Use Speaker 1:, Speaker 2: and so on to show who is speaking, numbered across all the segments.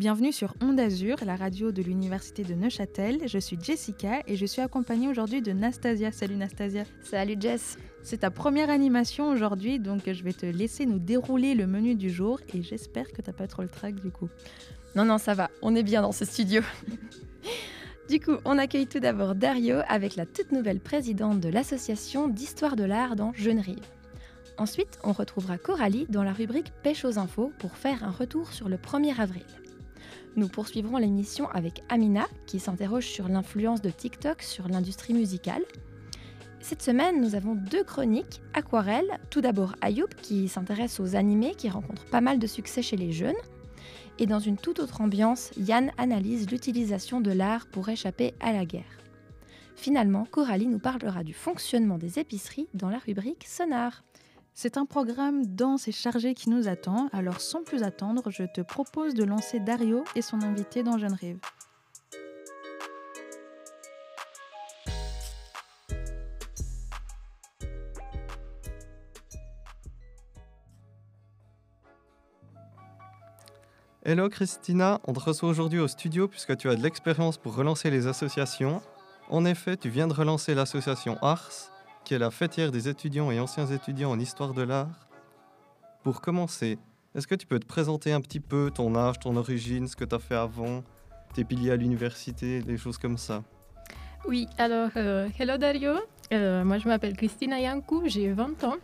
Speaker 1: Bienvenue sur Onde Azur, la radio de l'Université de Neuchâtel. Je suis Jessica et je suis accompagnée aujourd'hui de Nastasia. Salut Nastasia.
Speaker 2: Salut Jess.
Speaker 1: C'est ta première animation aujourd'hui, donc je vais te laisser nous dérouler le menu du jour et j'espère que t'as pas trop le trac du coup.
Speaker 2: Non, non, ça va, on est bien dans ce studio. du coup, on accueille tout d'abord Dario avec la toute nouvelle présidente de l'association d'histoire de l'art dans Rive. Ensuite, on retrouvera Coralie dans la rubrique Pêche aux infos pour faire un retour sur le 1er avril. Nous poursuivrons l'émission avec Amina, qui s'interroge sur l'influence de TikTok sur l'industrie musicale. Cette semaine, nous avons deux chroniques aquarelles. Tout d'abord Ayoub, qui s'intéresse aux animés qui rencontrent pas mal de succès chez les jeunes. Et dans une toute autre ambiance, Yann analyse l'utilisation de l'art pour échapper à la guerre. Finalement, Coralie nous parlera du fonctionnement des épiceries dans la rubrique Sonar.
Speaker 1: C'est un programme dense et chargé qui nous attend, alors sans plus attendre, je te propose de lancer Dario et son invité dans Jeune Rive.
Speaker 3: Hello Christina, on te reçoit aujourd'hui au studio puisque tu as de l'expérience pour relancer les associations. En effet, tu viens de relancer l'association Ars qui est la fêtière des étudiants et anciens étudiants en histoire de l'art. Pour commencer, est-ce que tu peux te présenter un petit peu ton âge, ton origine, ce que tu as fait avant, tes piliers à l'université, des choses comme ça?
Speaker 4: Oui, alors, euh, hello Dario. Euh, moi, je m'appelle Christina Yankou, j'ai 20 ans.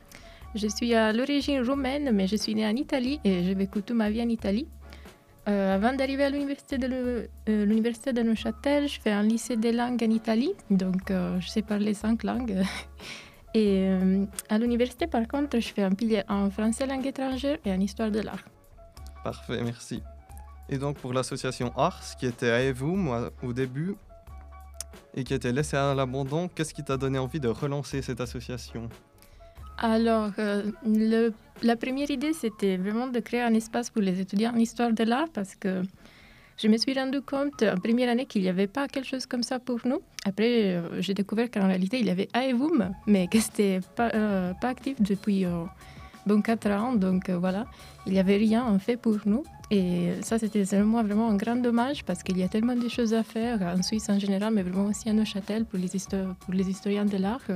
Speaker 4: Je suis à l'origine roumaine, mais je suis née en Italie et j'ai vécu toute ma vie en Italie. Euh, avant d'arriver à l'université de, l'université de Neuchâtel, je fais un lycée des langues en Italie, donc je sais parler cinq langues. Et euh, à l'université, par contre, je fais un pilier en français langue étrangère et en histoire de l'art.
Speaker 3: Parfait, merci. Et donc pour l'association Ars, qui était à moi, au début et qui était laissée à l'abandon, qu'est-ce qui t'a donné envie de relancer cette association?
Speaker 4: Alors, euh, la première idée, c'était vraiment de créer un espace pour les étudiants en histoire de l'art parce que je me suis rendu compte en première année qu'il n'y avait pas quelque chose comme ça pour nous. Après, euh, j'ai découvert qu'en réalité, il y avait AEVUM, mais que c'était pas, euh, pas actif depuis euh, bon 4 ans. Donc voilà, il n'y avait rien en fait pour nous. Et ça, c'était selon vraiment un grand dommage parce qu'il y a tellement de choses à faire en Suisse en général, mais vraiment aussi à Neuchâtel pour les historiens de l'art.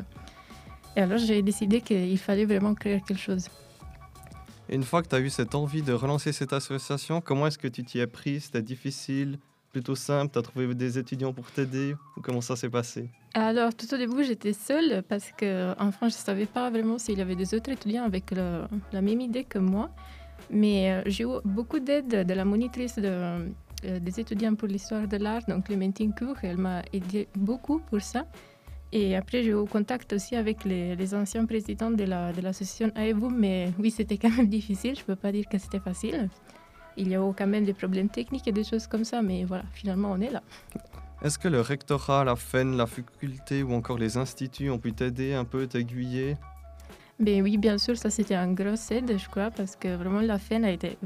Speaker 4: Et alors, j'ai décidé qu'il fallait vraiment créer quelque chose.
Speaker 3: Une fois que tu as eu cette envie de relancer cette association, comment est-ce que tu t'y es pris C'était difficile? Plutôt simple? Tu as trouvé des étudiants pour t'aider? Ou comment ça s'est passé?
Speaker 4: Alors, tout au début, j'étais seule parce qu'en France, je ne savais pas vraiment s'il y avait des autres étudiants avec la même idée que moi. Mais euh, j'ai eu beaucoup d'aide de la monitrice de, euh, des étudiants pour l'histoire de l'art, donc Clémentine Cour. Elle m'a aidé beaucoup pour ça. Et après, j'ai eu contact aussi avec les, anciens présidents de l'association la, de mais oui, c'était quand même difficile. Je ne peux pas dire que c'était facile. Il y a eu quand même des problèmes techniques et des choses comme ça, mais voilà, finalement, on est là.
Speaker 3: Est-ce que le rectorat, la FEN, la faculté ou encore les instituts ont pu t'aider un peu, t'aiguiller?
Speaker 4: Ben oui, bien sûr, ça c'était un gros aide, je crois, parce que vraiment la FEN a été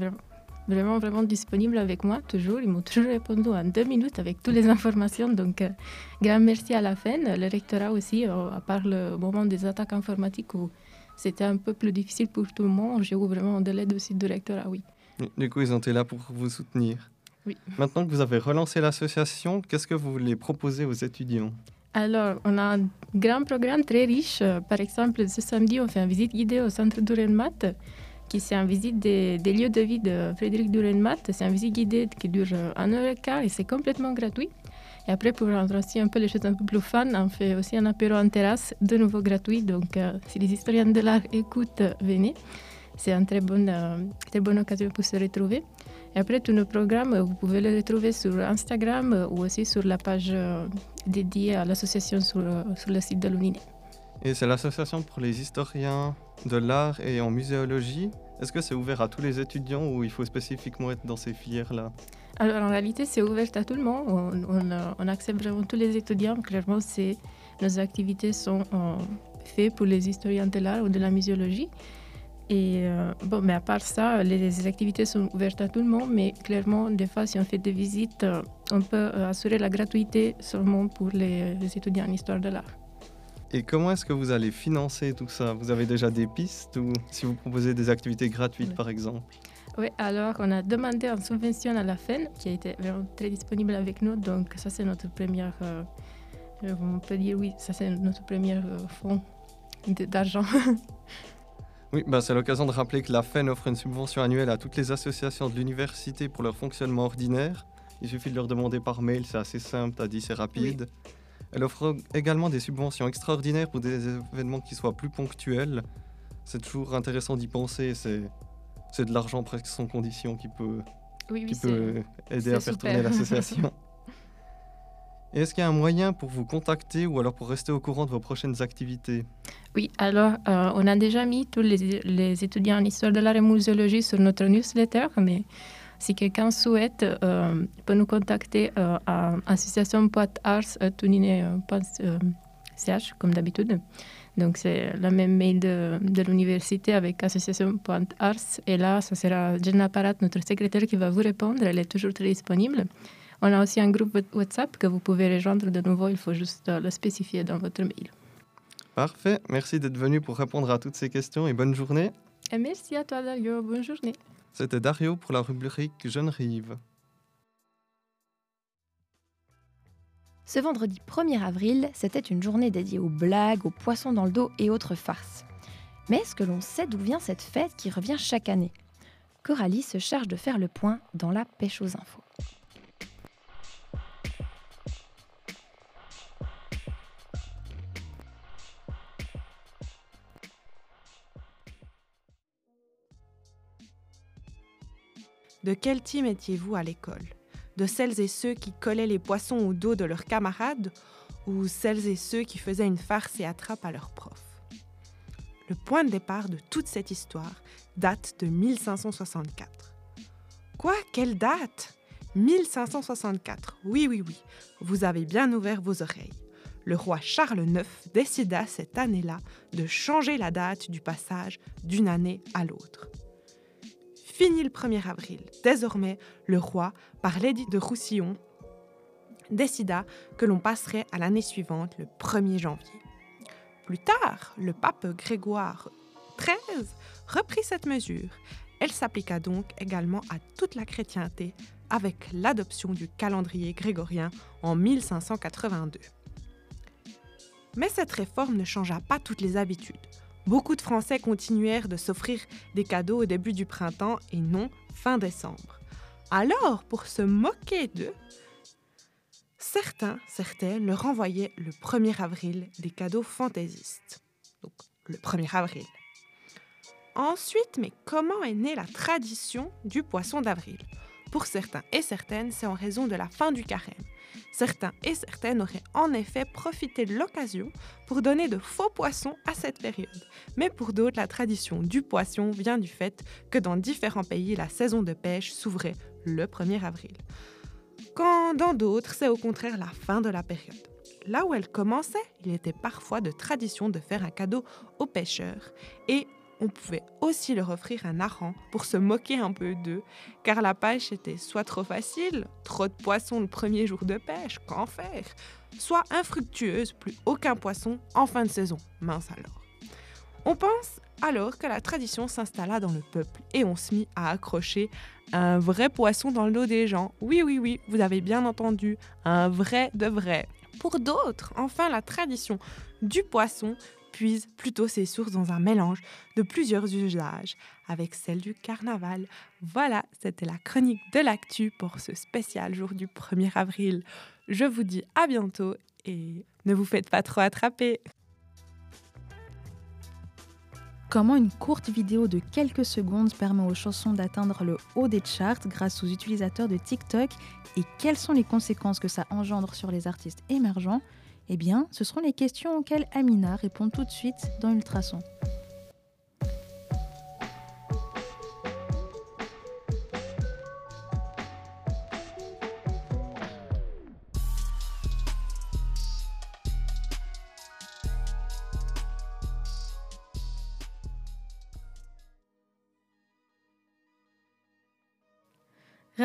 Speaker 4: vraiment vraiment, disponible avec moi, toujours. Ils m'ont toujours répondu en deux minutes avec toutes les informations. Donc, euh, grand merci à la fin. Le rectorat aussi, euh, à part le moment des attaques informatiques où c'était un peu plus difficile pour tout le monde, j'ai eu vraiment de l'aide aussi du rectorat, oui.
Speaker 3: Du coup, ils ont été là pour vous soutenir.
Speaker 4: Oui.
Speaker 3: Maintenant que vous avez relancé l'association, qu'est-ce que vous voulez proposer aux étudiants?
Speaker 4: Alors, on a un grand programme très riche. Par exemple, ce samedi, on fait une visite guidée au centre d'Urenmat qui c'est une visite des, lieux de vie de Frédéric Durenmatt. C'est une visite guidée qui dure un heure et quart et c'est complètement gratuit. Et après, pour rendre aussi un peu les choses un peu plus fun, on fait aussi un apéro en terrasse, de nouveau gratuit. Donc, euh, si les historiens de l'art écoutent, venez. C'est une très bonne, euh, très bonne occasion pour se retrouver. Et après, tous nos programmes, vous pouvez les retrouver sur Instagram euh, ou aussi sur la page dédiée à l'association sur, sur le site de l'UNINE.
Speaker 3: Et c'est l'association pour les historiens de l'art et en muséologie. Est-ce que c'est ouvert à tous les étudiants ou il faut spécifiquement être dans ces filières-là?
Speaker 4: Alors en réalité, c'est ouvert à tout le monde. On, accepte vraiment tous les étudiants. Clairement, nos activités sont euh, faites pour les historiens de l'art ou de la muséologie. Euh, mais à part ça, les, activités sont ouvertes à tout le monde, mais clairement, des fois, si on fait des visites, euh, on peut assurer la gratuité seulement pour les étudiants en histoire de l'art.
Speaker 3: Et comment est-ce que vous allez financer tout ça? Vous avez déjà des pistes ou si vous proposez des activités gratuites par exemple?
Speaker 4: Oui, alors on a demandé une subvention à la FEN qui a été vraiment très disponible avec nous. Donc ça c'est notre première, euh, euh, on peut dire oui, ça c'est notre premier euh, fonds d'argent.
Speaker 3: Oui, bah, c'est l'occasion de rappeler que la FEN offre une subvention annuelle à toutes les associations de l'université pour leur fonctionnement ordinaire. Il suffit de leur demander par mail, c'est assez simple, t'as dit, c'est rapide. Elle offre également des subventions extraordinaires pour des événements qui soient plus ponctuels. C'est toujours intéressant d'y penser, c'est, de l'argent presque sans condition qui peut,
Speaker 4: oui,
Speaker 3: qui peut aider à faire
Speaker 4: super.
Speaker 3: tourner l'association. Est-ce qu'il y a un moyen pour vous contacter ou alors pour rester au courant de vos prochaines activités?
Speaker 4: Oui, alors euh, on a déjà mis tous les, les étudiants en histoire de l'art et muséologie sur notre newsletter, mais si quelqu'un souhaite, euh, il peut nous contacter euh, à association.arts.unine.ch comme d'habitude. Donc c'est la même mail de, de l'université avec association.arts. Et là, ça sera Jenna Parat, notre secrétaire, qui va vous répondre. Elle est toujours très disponible. On a aussi un groupe WhatsApp que vous pouvez rejoindre de nouveau. Il faut juste euh, le spécifier dans votre mail.
Speaker 3: Parfait, merci d'être venu pour répondre à toutes ces questions et bonne journée.
Speaker 4: Et merci à toi, Dario. Bonne journée.
Speaker 3: C'était Dario pour la rubrique Jeune Rive.
Speaker 2: Ce vendredi 1er avril, c'était une journée dédiée aux blagues, aux poissons dans le dos et autres farces. Mais est-ce que l'on sait d'où vient cette fête qui revient chaque année? Coralie se charge de faire le point dans la pêche aux infos.
Speaker 5: De quel team étiez-vous à l'école? De celles et ceux qui collaient les poissons au dos de leurs camarades ou celles et ceux qui faisaient une farce et attrape à leurs profs? Le point de départ de toute cette histoire date de 1564. Quoi? Quelle date? 1564. Oui, oui, oui. Vous avez bien ouvert vos oreilles. Le roi Charles IX décida cette année-là de changer la date du passage d'une année à l'autre. Fini le 1er avril. Désormais, le roi, par l'édit de Roussillon, décida que l'on passerait à l'année suivante, le 1er janvier. Plus tard, le pape Grégoire XIII reprit cette mesure. Elle s'appliqua donc également à toute la chrétienté avec l'adoption du calendrier grégorien en 1582. Mais cette réforme ne changea pas toutes les habitudes. Beaucoup de Français continuèrent de s'offrir des cadeaux au début du printemps et non fin décembre. Alors, pour se moquer d'eux, certains, certaines leur envoyaient le 1er avril des cadeaux fantaisistes. Donc, le 1er avril. Ensuite, mais comment est née la tradition du poisson d'avril? Pour certains et certaines, c'est en raison de la fin du carême. Certains et certaines auraient en effet profité de l'occasion pour donner de faux poissons à cette période. Mais pour d'autres, la tradition du poisson vient du fait que dans différents pays, la saison de pêche s'ouvrait le 1er avril. Quand dans d'autres, c'est au contraire la fin de la période. Là où elle commençait, il était parfois de tradition de faire un cadeau aux pêcheurs et on pouvait aussi leur offrir un hareng pour se moquer un peu d'eux, car la pêche était soit trop facile, trop de poissons le premier jour de pêche, qu'en faire, soit infructueuse, plus aucun poisson en fin de saison, mince alors. On pense alors que la tradition s'installa dans le peuple et on se mit à accrocher un vrai poisson dans le dos des gens. Oui, oui, oui, vous avez bien entendu, un vrai de vrai. Pour d'autres, enfin, la tradition du poisson puise plutôt ses sources dans un mélange de plusieurs usages avec celle du carnaval. Voilà, c'était la chronique de l'actu pour ce spécial jour du 1er avril. Je vous dis à bientôt et ne vous faites pas trop attraper.
Speaker 1: Comment une courte vidéo de quelques secondes permet aux chansons d'atteindre le haut des charts grâce aux utilisateurs de TikTok et quelles sont les conséquences que ça engendre sur les artistes émergents? Eh bien, ce seront les questions auxquelles Amina répond tout de suite dans Ultrason.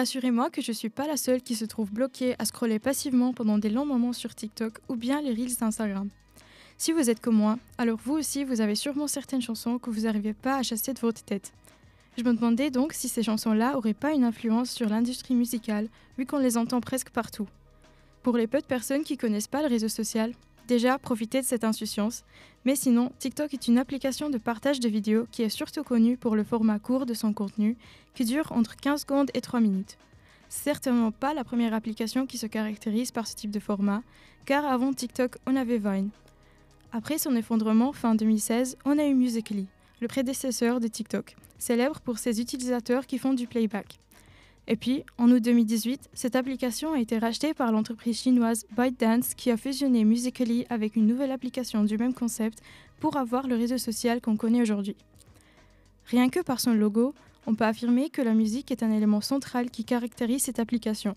Speaker 6: Rassurez-moi que je suis pas la seule qui se trouve bloquée à scroller passivement pendant des longs moments sur TikTok ou bien les Reels d'Instagram. Si vous êtes comme moi, alors vous aussi vous avez sûrement certaines chansons que vous n'arrivez pas à chasser de votre tête. Je me demandais donc si ces chansons-là auraient pas une influence sur l'industrie musicale, vu qu'on les entend presque partout. Pour les peu de personnes qui connaissent pas le réseau social, déjà profitez de cette insouciance, mais sinon, TikTok est une application de partage de vidéos qui est surtout connue pour le format court de son contenu, qui dure entre 15 secondes et 3 minutes. Certainement pas la première application qui se caractérise par ce type de format, car avant TikTok, on avait Vine. Après son effondrement fin 2016, on a eu Musical.ly, le prédécesseur de TikTok, célèbre pour ses utilisateurs qui font du playback. Et puis, en août 2018, cette application a été rachetée par l'entreprise chinoise ByteDance qui a fusionné Musical.ly avec une nouvelle application du même concept pour avoir le réseau social qu'on connaît aujourd'hui. Rien que par son logo, on peut affirmer que la musique est un élément central qui caractérise cette application.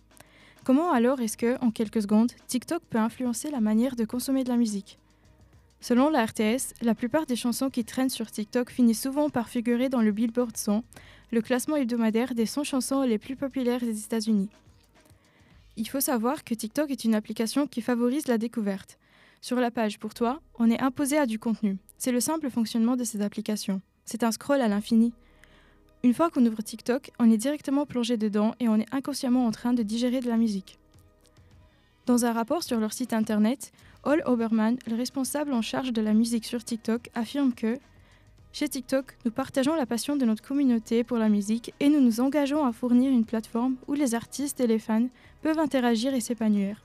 Speaker 6: Comment alors est-ce que, en quelques secondes, TikTok peut influencer la manière de consommer de la musique? Selon la RTS, la plupart des chansons qui traînent sur TikTok finissent souvent par figurer dans le Billboard 100, le classement hebdomadaire des 100 chansons les plus populaires des États-Unis. Il faut savoir que TikTok est une application qui favorise la découverte. Sur la page Pour toi, on est imposé à du contenu. C'est le simple fonctionnement de cette application. C'est un scroll à l'infini. Une fois qu'on ouvre TikTok, on est directement plongé dedans et on est inconsciemment en train de digérer de la musique. Dans un rapport sur leur site internet, Hall Oberman, le responsable en charge de la musique sur TikTok, affirme que chez TikTok, nous partageons la passion de notre communauté pour la musique et nous nous engageons à fournir une plateforme où les artistes et les fans peuvent interagir et s'épanouir.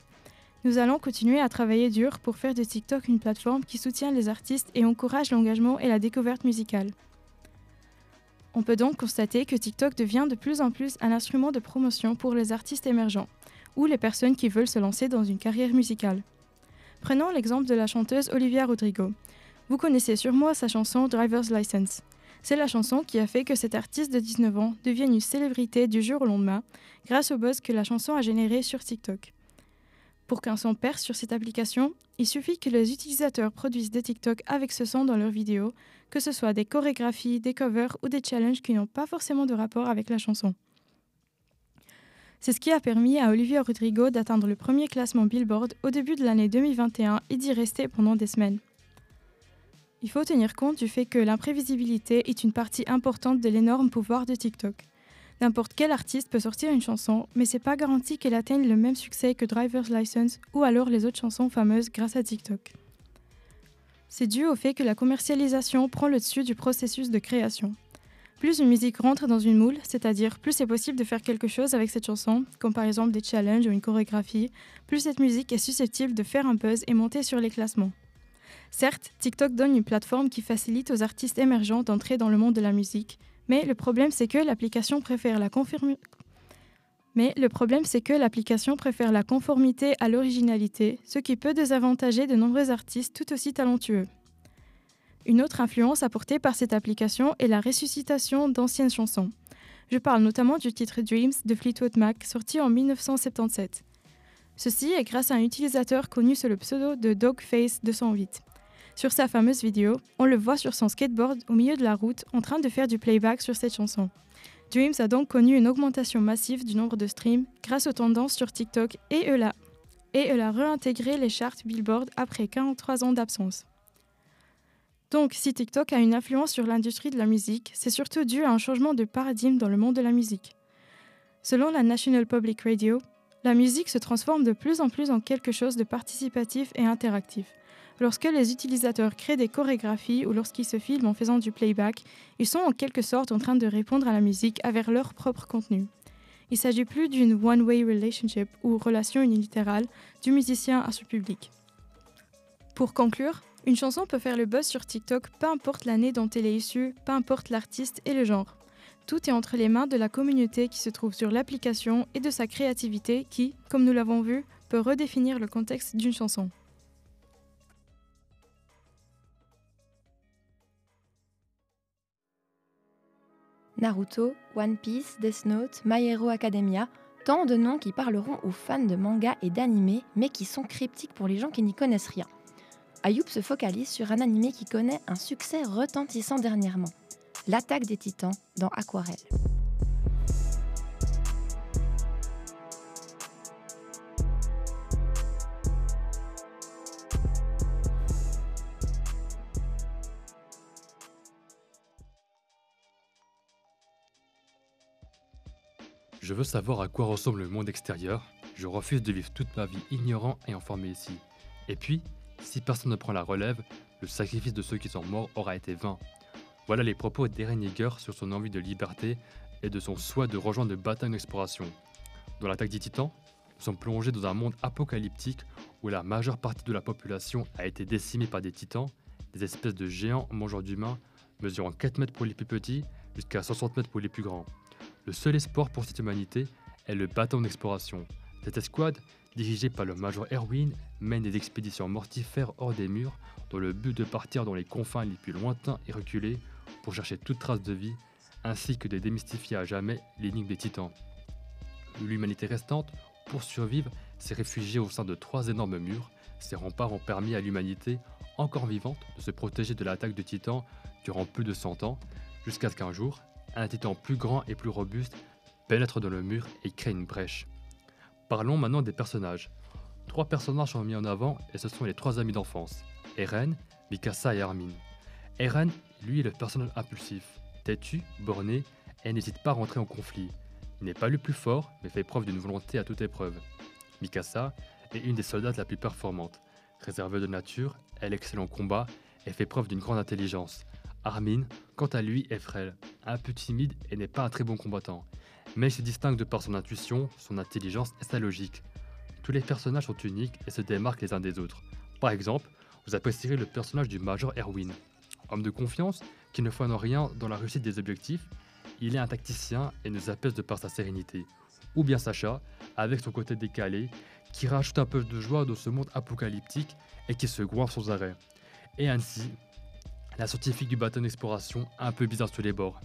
Speaker 6: Nous allons continuer à travailler dur pour faire de TikTok une plateforme qui soutient les artistes et encourage l'engagement et la découverte musicale. On peut donc constater que TikTok devient de plus en plus un instrument de promotion pour les artistes émergents ou les personnes qui veulent se lancer dans une carrière musicale. Prenons l'exemple de la chanteuse Olivia Rodrigo. Vous connaissez sûrement sa chanson Driver's License. C'est la chanson qui a fait que cet artiste de 19 ans devienne une célébrité du jour au lendemain grâce au buzz que la chanson a généré sur TikTok. Pour qu'un son perce sur cette application, il suffit que les utilisateurs produisent des TikTok avec ce son dans leurs vidéos, que ce soit des chorégraphies, des covers ou des challenges qui n'ont pas forcément de rapport avec la chanson. C'est ce qui a permis à Olivia Rodrigo d'atteindre le premier classement Billboard au début de l'année 2021 et d'y rester pendant des semaines. Il faut tenir compte du fait que l'imprévisibilité est une partie importante de l'énorme pouvoir de TikTok. N'importe quel artiste peut sortir une chanson, mais c'est pas garanti qu'elle atteigne le même succès que Driver's License ou alors les autres chansons fameuses grâce à TikTok. C'est dû au fait que la commercialisation prend le dessus du processus de création. Plus une musique rentre dans une moule, c'est-à-dire plus c'est possible de faire quelque chose avec cette chanson, comme par exemple des challenges ou une chorégraphie, plus cette musique est susceptible de faire un buzz et monter sur les classements. Certes, TikTok donne une plateforme qui facilite aux artistes émergents d'entrer dans le monde de la musique, mais le problème c'est que l'application préfère la conformité à l'originalité, ce qui peut désavantager de nombreux artistes tout aussi talentueux. Une autre influence apportée par cette application est la ressuscitation d'anciennes chansons. Je parle notamment du titre Dreams de Fleetwood Mac, sorti en 1977. Ceci est grâce à un utilisateur connu sous le pseudo de Dogface208. Sur sa fameuse vidéo, on le voit sur son skateboard au milieu de la route en train de faire du playback sur cette chanson. Dreams a donc connu une augmentation massive du nombre de streams grâce aux tendances sur TikTok et elle a, et elle a réintégré les charts Billboard après 43 ans d'absence. Donc, si TikTok a une influence sur l'industrie de la musique, c'est surtout dû à un changement de paradigme dans le monde de la musique. Selon la National Public Radio, la musique se transforme de plus en plus en quelque chose de participatif et interactif. Lorsque les utilisateurs créent des chorégraphies ou lorsqu'ils se filment en faisant du playback, ils sont en quelque sorte en train de répondre à la musique avec leur propre contenu. Il s'agit plus d'une one-way relationship ou relation unilatérale du musicien à son public. Pour conclure, une chanson peut faire le buzz sur TikTok, peu importe l'année dont elle est issue, peu importe l'artiste et le genre. Tout est entre les mains de la communauté qui se trouve sur l'application et de sa créativité qui, comme nous l'avons vu, peut redéfinir le contexte d'une chanson.
Speaker 2: Naruto, One Piece, Death Note, My Academia, tant de noms qui parleront aux fans de manga et d'anime, mais qui sont cryptiques pour les gens qui n'y connaissent rien. Ayoub se focalise sur un animé qui connaît un succès retentissant dernièrement, l'attaque des titans dans Aquarelle.
Speaker 7: Veux savoir à quoi ressemble le monde extérieur. Je refuse de vivre toute ma vie ignorant et enfermé ici. Et puis, si personne ne prend la relève, le sacrifice de ceux qui sont morts aura été vain. Voilà les propos d'Eren Yeager sur son envie de liberté et de son souhait de rejoindre le bataille d'exploration. Dans l'attaque des titans, nous sommes plongés dans un monde apocalyptique où la majeure partie de la population a été décimée par des titans, des espèces de géants mangeurs d'humains, mesurant 4 mètres pour les plus petits jusqu'à 60 mètres pour les plus grands. Le seul espoir pour cette humanité est le bâton d'exploration. Cette escouade, dirigée par le Major Erwin, mène des expéditions mortifères hors des murs dans le but de partir dans les confins les plus lointains et reculés pour chercher toute trace de vie, ainsi que de démystifier à jamais l'énigme des titans. L'humanité restante, pour survivre, s'est réfugiée au sein de trois énormes murs. Ces remparts ont permis à l'humanité, encore vivante, de se protéger de l'attaque de titans durant plus de 100 ans, jusqu'à ce qu'un jour, un titan plus grand et plus robuste pénètre dans le mur et crée une brèche. Parlons maintenant des personnages. Trois personnages sont mis en avant et ce sont les trois amis d'enfance, Eren, Mikasa et Armin. Eren, lui, est le personnage impulsif, têtu, borné et n'hésite pas à rentrer en conflit. Il n'est pas le plus fort, mais fait preuve d'une volonté à toute épreuve. Mikasa est une des soldates la plus performante. Réservée de nature, elle excelle en combat et fait preuve d'une grande intelligence. Armin, quant à lui, est frêle, un peu timide et n'est pas un très bon combattant. Mais il se distingue de par son intuition, son intelligence et sa logique. Tous les personnages sont uniques et se démarquent les uns des autres. Par exemple, vous apprécierez le personnage du Major Erwin. Homme de confiance, qui ne en rien dans la réussite des objectifs, il est un tacticien et nous apaise de par sa sérénité. Ou bien Sacha, avec son côté décalé, qui rajoute un peu de joie dans ce monde apocalyptique et qui se goinfre sans arrêt. Et ainsi, la scientifique du bâton d'exploration un peu bizarre sur les bords.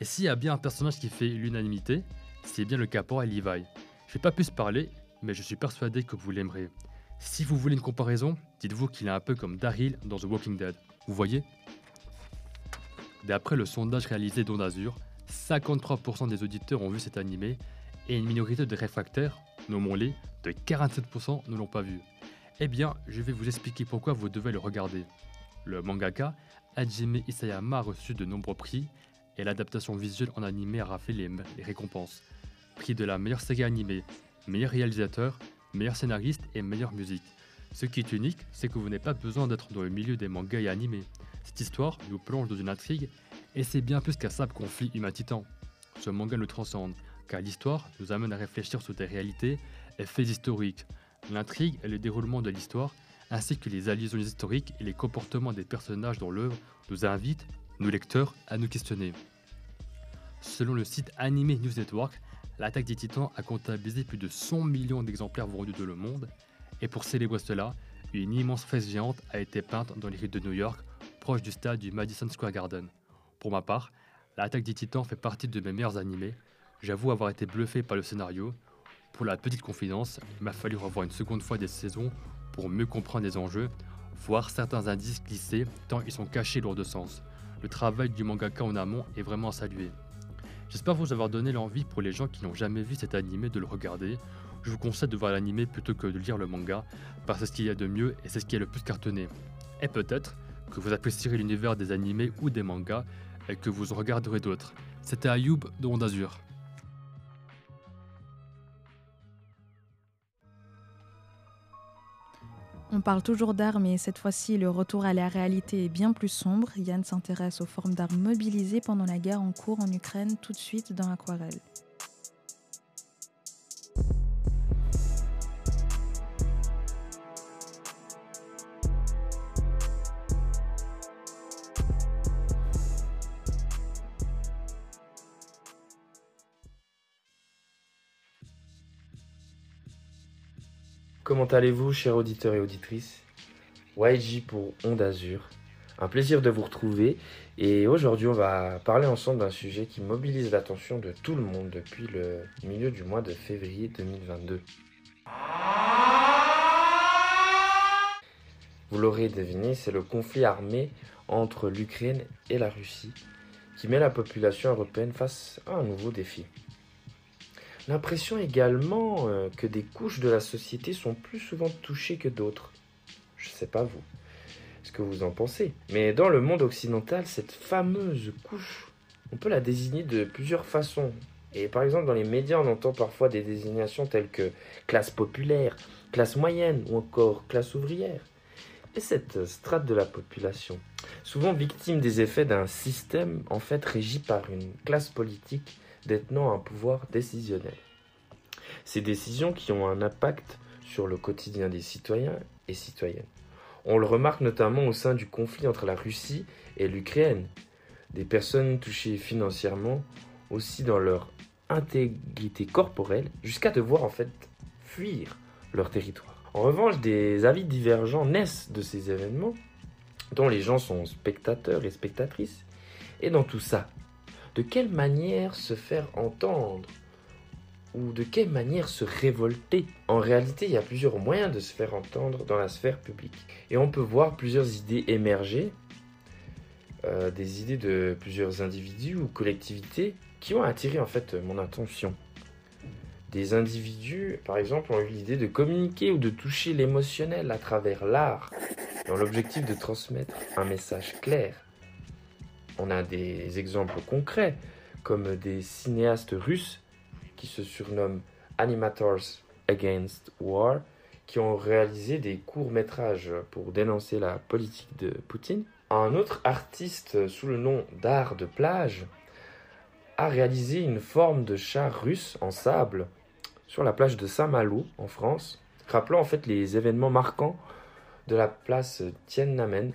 Speaker 7: Et s'il y a bien un personnage qui fait l'unanimité, c'est bien le caporal Levi. Je vais pas plus parler, mais je suis persuadé que vous l'aimerez. Si vous voulez une comparaison, dites-vous qu'il est un peu comme Daryl dans The Walking Dead. Vous voyez? D'après le sondage réalisé dans Azure, 53% des auditeurs ont vu cet animé et une minorité de réfractaires, nommons-les, de 47% ne l'ont pas vu. Eh bien, je vais vous expliquer pourquoi vous devez le regarder. Le mangaka Hajime Isayama a reçu de nombreux prix et l'adaptation visuelle en animé a raflé les, récompenses. Prix de la meilleure saga animée, meilleur réalisateur, meilleur scénariste et meilleure musique. Ce qui est unique, c'est que vous n'avez pas besoin d'être dans le milieu des mangas et animés. Cette histoire nous plonge dans une intrigue et c'est bien plus qu'un simple conflit humain-titan. Ce manga nous transcende, car l'histoire nous amène à réfléchir sur des réalités et faits historiques. L'intrigue et le déroulement de l'histoire, ainsi que les alliaisons historiques et les comportements des personnages dans l'œuvre, nous invitent, nous lecteurs, à nous questionner. Selon le site Anime News Network, l'attaque des titans a comptabilisé plus de 100 millions d'exemplaires vendus dans le monde, et pour célébrer cela, une immense fesse géante a été peinte dans les rues de New York, proche du stade du Madison Square Garden. Pour ma part, l'attaque des titans fait partie de mes meilleurs animés. J'avoue avoir été bluffé par le scénario. Pour la petite confidence, il m'a fallu revoir une seconde fois des saisons pour mieux comprendre les enjeux, voir certains indices glisser tant ils sont cachés lourds de sens. Le travail du mangaka en amont est vraiment à saluer. J'espère vous avoir donné l'envie pour les gens qui n'ont jamais vu cet animé de le regarder. Je vous conseille de voir l'animé plutôt que de lire le manga, parce que c'est ce qu'il y a de mieux et c'est ce qui est le plus cartonné. Et peut-être que vous apprécierez l'univers des animés ou des mangas et que vous en regarderez d'autres. C'était Ayoub de Azur.
Speaker 1: On parle toujours d'armes mais cette fois-ci le retour à la réalité est bien plus sombre. Yann s'intéresse aux formes d'armes mobilisées pendant la guerre en cours en Ukraine tout de suite dans Aquarelle.
Speaker 8: Comment allez-vous, chers auditeurs et auditrices? YG pour Onde Azur. Un plaisir de vous retrouver et aujourd'hui on va parler ensemble d'un sujet qui mobilise l'attention de tout le monde depuis le milieu du mois de février 2022. Vous l'aurez deviné, c'est le conflit armé entre l'Ukraine et la Russie qui met la population européenne face à un nouveau défi. L'impression également euh, que des couches de la société sont plus souvent touchées que d'autres. Je ne sais pas vous, ce que vous en pensez. Mais dans le monde occidental, cette fameuse couche, on peut la désigner de plusieurs façons. Et par exemple, dans les médias, on entend parfois des désignations telles que classe populaire, classe moyenne ou encore classe ouvrière. Et cette strate de la population, souvent victime des effets d'un système en fait régi par une classe politique détenant un pouvoir décisionnel. Ces décisions qui ont un impact sur le quotidien des citoyens et citoyennes. On le remarque notamment au sein du conflit entre la Russie et l'Ukraine. Des personnes touchées financièrement, aussi dans leur intégrité corporelle, jusqu'à devoir en fait fuir leur territoire. En revanche, des avis divergents naissent de ces événements, dont les gens sont spectateurs et spectatrices. Et dans tout ça, de quelle manière se faire entendre ou de quelle manière se révolter? En réalité, il y a plusieurs moyens de se faire entendre dans la sphère publique. Et on peut voir plusieurs idées émerger, euh, des idées de plusieurs individus ou collectivités qui ont attiré en fait mon attention. Des individus, par exemple, ont eu l'idée de communiquer ou de toucher l'émotionnel à travers l'art, dans l'objectif de transmettre un message clair. On a des exemples concrets, comme des cinéastes russes qui se surnomment Animators Against War, qui ont réalisé des courts-métrages pour dénoncer la politique de Poutine. Un autre artiste sous le nom d'art de plage a réalisé une forme de char russe en sable sur la plage de Saint-Malo en France, rappelant en fait les événements marquants de la place Tiananmen.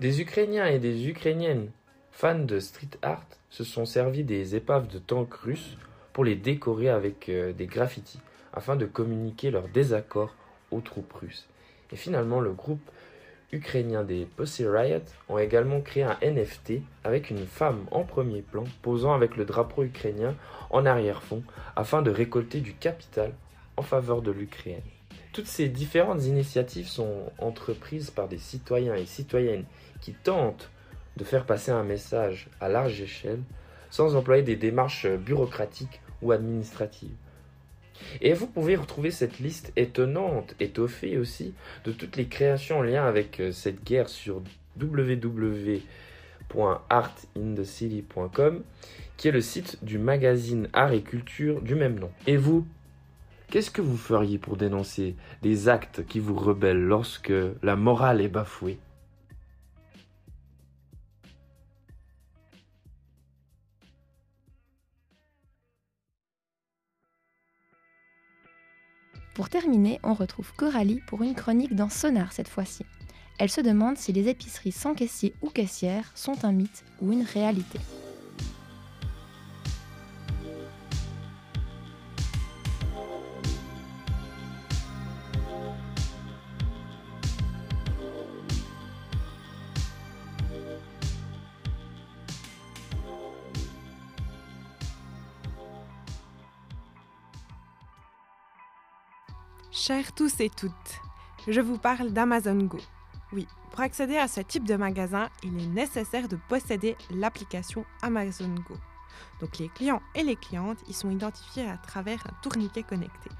Speaker 8: Des Ukrainiens et des Ukrainiennes fans de street art se sont servis des épaves de tanks russes pour les décorer avec euh, des graffitis afin de communiquer leur désaccord aux troupes russes. Et finalement, le groupe ukrainien des Pussy Riot ont également créé un NFT avec une femme en premier plan posant avec le drapeau ukrainien en arrière-fond afin de récolter du capital en faveur de l'Ukraine. Toutes ces différentes initiatives sont entreprises par des citoyens et citoyennes qui tentent de faire passer un message à large échelle sans employer des démarches bureaucratiques ou administratives. Et vous pouvez retrouver cette liste étonnante, étoffée aussi, de toutes les créations en lien avec euh, cette guerre sur www.artinthecity.com, qui est le site du magazine Art et Culture du même nom. Et vous, qu'est-ce que vous feriez pour dénoncer les actes qui vous rebellent lorsque la morale est bafouée?
Speaker 2: Pour terminer, on retrouve Coralie pour une chronique dans Sonar cette fois-ci. Elle se demande si les épiceries sans caissier ou caissière sont un mythe ou une réalité.
Speaker 5: Chers tous et toutes, je vous parle d'Amazon Go. Oui, pour accéder à ce type de magasin, il est nécessaire de posséder l'application Amazon Go. Donc les clients et les clientes y sont identifiés à travers un tourniquet connecté.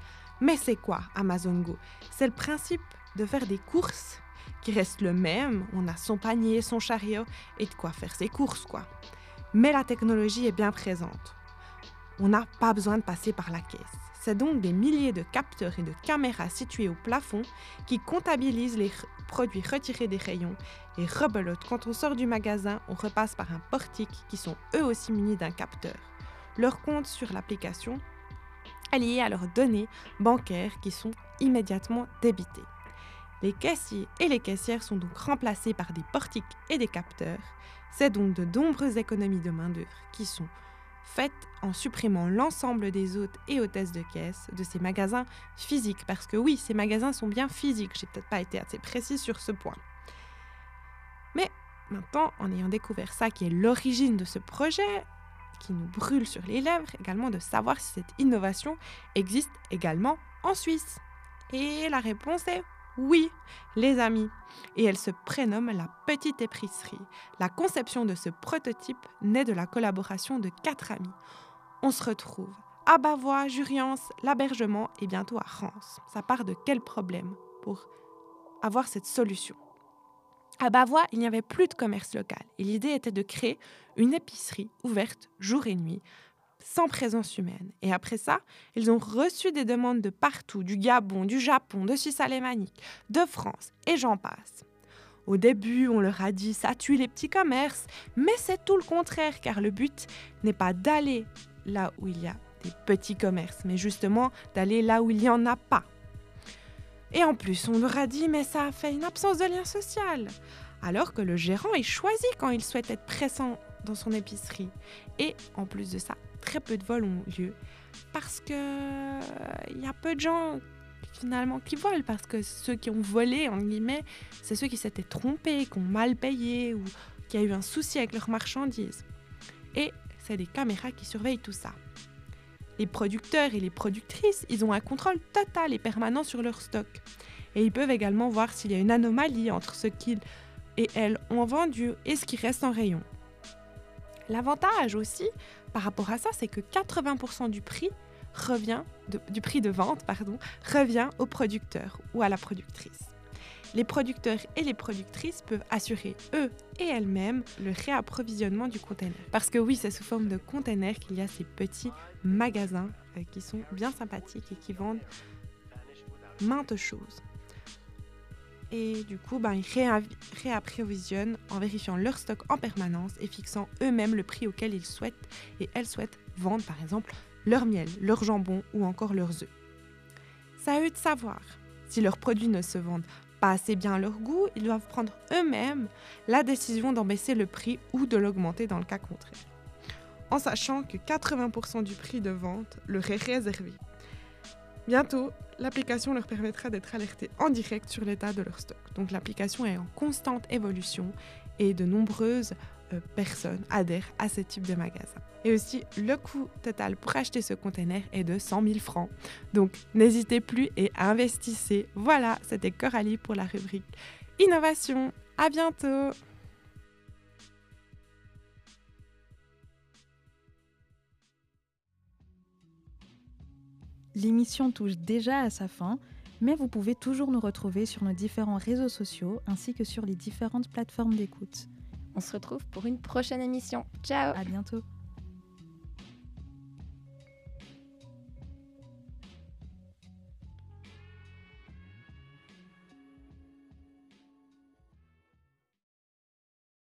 Speaker 5: Mais c'est quoi Amazon Go? C'est le principe de faire des courses qui restent le même. On a son panier, son chariot et de quoi faire ses courses, quoi. Mais la technologie est bien présente. On n'a pas besoin de passer par la caisse. C'est donc des milliers de capteurs et de caméras situés au plafond qui comptabilisent les produits retirés des rayons et rebelote quand on sort du magasin, on repasse par un portique qui sont eux aussi munis d'un capteur. Leur compte sur l'application est lié à leurs données bancaires qui sont immédiatement débitées. Les caissiers et les caissières sont donc remplacés par des portiques et des capteurs. C'est donc de nombreuses économies de main-d'œuvre qui sont faites en supprimant l'ensemble des hôtes et hôtesses de caisse de ces magasins physiques. Parce que oui, ces magasins sont bien physiques. J'ai peut-être pas été assez précis sur ce point. Mais maintenant, en ayant découvert ça, qui est l'origine de ce projet, qui nous brûle sur les lèvres, également de savoir si cette innovation existe également en Suisse. Et la réponse est oui, les amis. Et elle se prénomme la Petite Épicerie. La conception de ce prototype naît de la collaboration de quatre amis. On se retrouve à Bavois, Juriance, l'Abergement et bientôt à Rance. Ça part de quel problème pour avoir cette solution? À Bavois, il n'y avait plus de commerce local et l'idée était de créer une épicerie ouverte jour et nuit sans présence humaine. Et après ça, ils ont reçu des demandes de partout, du Gabon, du Japon, de Suisse alémanique, de France, et j'en passe. Au début, on leur a dit ça tue les petits commerces, mais c'est tout le contraire, car le but n'est pas d'aller là où il y a des petits commerces, mais justement d'aller là où il n'y en a pas. Et en plus, on leur a dit mais ça fait une absence de lien social, alors que le gérant est choisi quand il souhaite être présent dans son épicerie. Et en plus de ça, très peu de vols ont lieu parce que il y a peu de gens finalement qui volent parce que ceux qui ont volé en guillemets, c'est ceux qui s'étaient trompés, qui ont mal payé ou qui a eu un souci avec leurs marchandises. Et c'est des caméras qui surveillent tout ça. Les producteurs et les productrices, ils ont un contrôle total et permanent sur leur stock. Et ils peuvent également voir s'il y a une anomalie entre ce qu'ils et elles ont vendu et ce qui reste en rayon. L'avantage aussi par rapport à ça, c'est que 80% du prix revient du prix de vente revient au producteur ou à la productrice. Les producteurs et les productrices peuvent assurer eux et elles-mêmes le réapprovisionnement du container. Parce que oui, c'est sous forme de container qu'il y a ces petits magasins euh, qui sont bien sympathiques et qui vendent maintes choses. Et du coup, ben, ils réapprovisionnent en vérifiant leur stock en permanence et fixant eux-mêmes le prix auquel ils souhaitent et elles souhaitent vendre par exemple leur miel, leur jambon ou encore leurs œufs. Ça à eux de savoir. Si leurs produits ne se vendent pas assez bien à leur goût, ils doivent prendre eux-mêmes la décision d'en baisser le prix ou de l'augmenter dans le cas contraire. En sachant que 80% du prix de vente leur est réservé. Bientôt, l'application leur permettra d'être alertés en direct sur l'état de leur stock. Donc l'application est en constante évolution et de nombreuses euh, personnes adhèrent à ce type de magasin. Et aussi, le coût total pour acheter ce container est de 100 000 francs. Donc, n'hésitez plus et investissez. Voilà, c'était Coralie pour la rubrique Innovation. À bientôt!
Speaker 1: L'émission touche déjà à sa fin, mais vous pouvez toujours nous retrouver sur nos différents réseaux sociaux ainsi que sur les différentes plateformes d'écoute.
Speaker 2: On se retrouve pour une prochaine émission. Ciao
Speaker 1: À bientôt